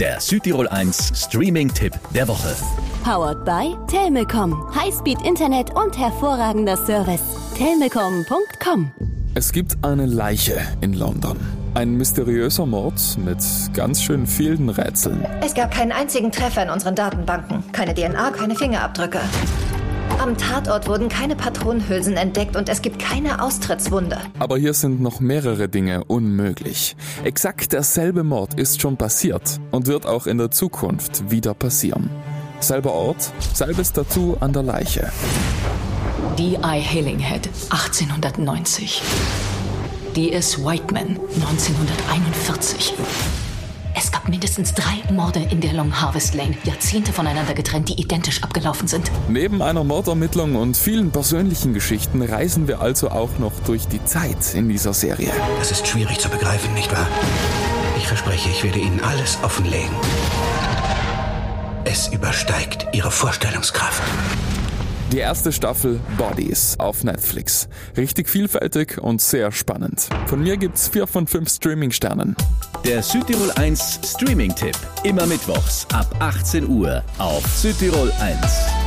Der Südtirol 1 Streaming-Tipp der Woche. Powered by Telmecom. Highspeed Internet und hervorragender Service. Telmecom.com. Es gibt eine Leiche in London. Ein mysteriöser Mord mit ganz schön vielen Rätseln. Es gab keinen einzigen Treffer in unseren Datenbanken. Keine DNA, keine Fingerabdrücke. Am Tatort wurden keine Patronenhülsen entdeckt und es gibt keine Austrittswunde. Aber hier sind noch mehrere Dinge unmöglich. Exakt derselbe Mord ist schon passiert und wird auch in der Zukunft wieder passieren. Selber Ort, selbes Tattoo an der Leiche. D.I. Hillinghead, 1890. D.S. Whiteman, 1941. Mindestens drei Morde in der Long Harvest Lane, Jahrzehnte voneinander getrennt, die identisch abgelaufen sind. Neben einer Mordermittlung und vielen persönlichen Geschichten reisen wir also auch noch durch die Zeit in dieser Serie. Das ist schwierig zu begreifen, nicht wahr? Ich verspreche, ich werde Ihnen alles offenlegen. Es übersteigt Ihre Vorstellungskraft. Die erste Staffel Bodies auf Netflix. Richtig vielfältig und sehr spannend. Von mir gibt's vier von fünf Streaming-Sternen. Der Südtirol 1 Streaming-Tipp. Immer mittwochs ab 18 Uhr auf Südtirol 1.